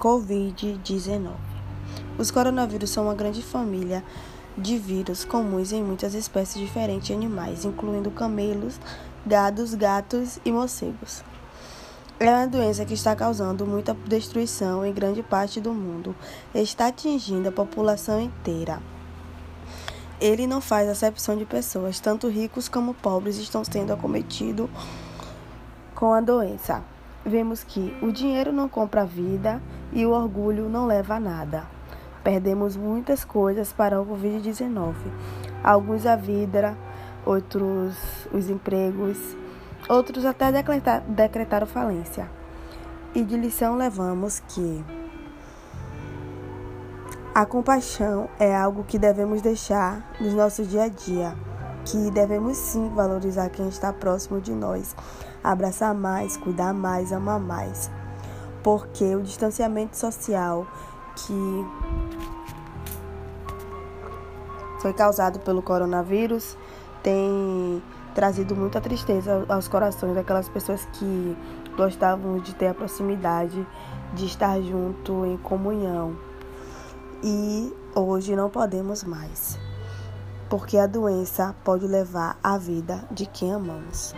Covid-19. Os coronavírus são uma grande família de vírus comuns em muitas espécies diferentes de animais, incluindo camelos, gados, gatos e morcegos. É uma doença que está causando muita destruição em grande parte do mundo. Está atingindo a população inteira. Ele não faz acepção de pessoas, tanto ricos como pobres estão sendo acometidos com a doença. Vemos que o dinheiro não compra vida e o orgulho não leva a nada. Perdemos muitas coisas para o Covid-19. Alguns a vida, outros os empregos, outros até decretar, decretaram falência. E de lição levamos que a compaixão é algo que devemos deixar no nosso dia a dia, que devemos sim valorizar quem está próximo de nós, abraçar mais, cuidar mais, amar mais. Porque o distanciamento social que foi causado pelo coronavírus tem trazido muita tristeza aos corações daquelas pessoas que gostavam de ter a proximidade, de estar junto em comunhão. E hoje não podemos mais, porque a doença pode levar a vida de quem amamos.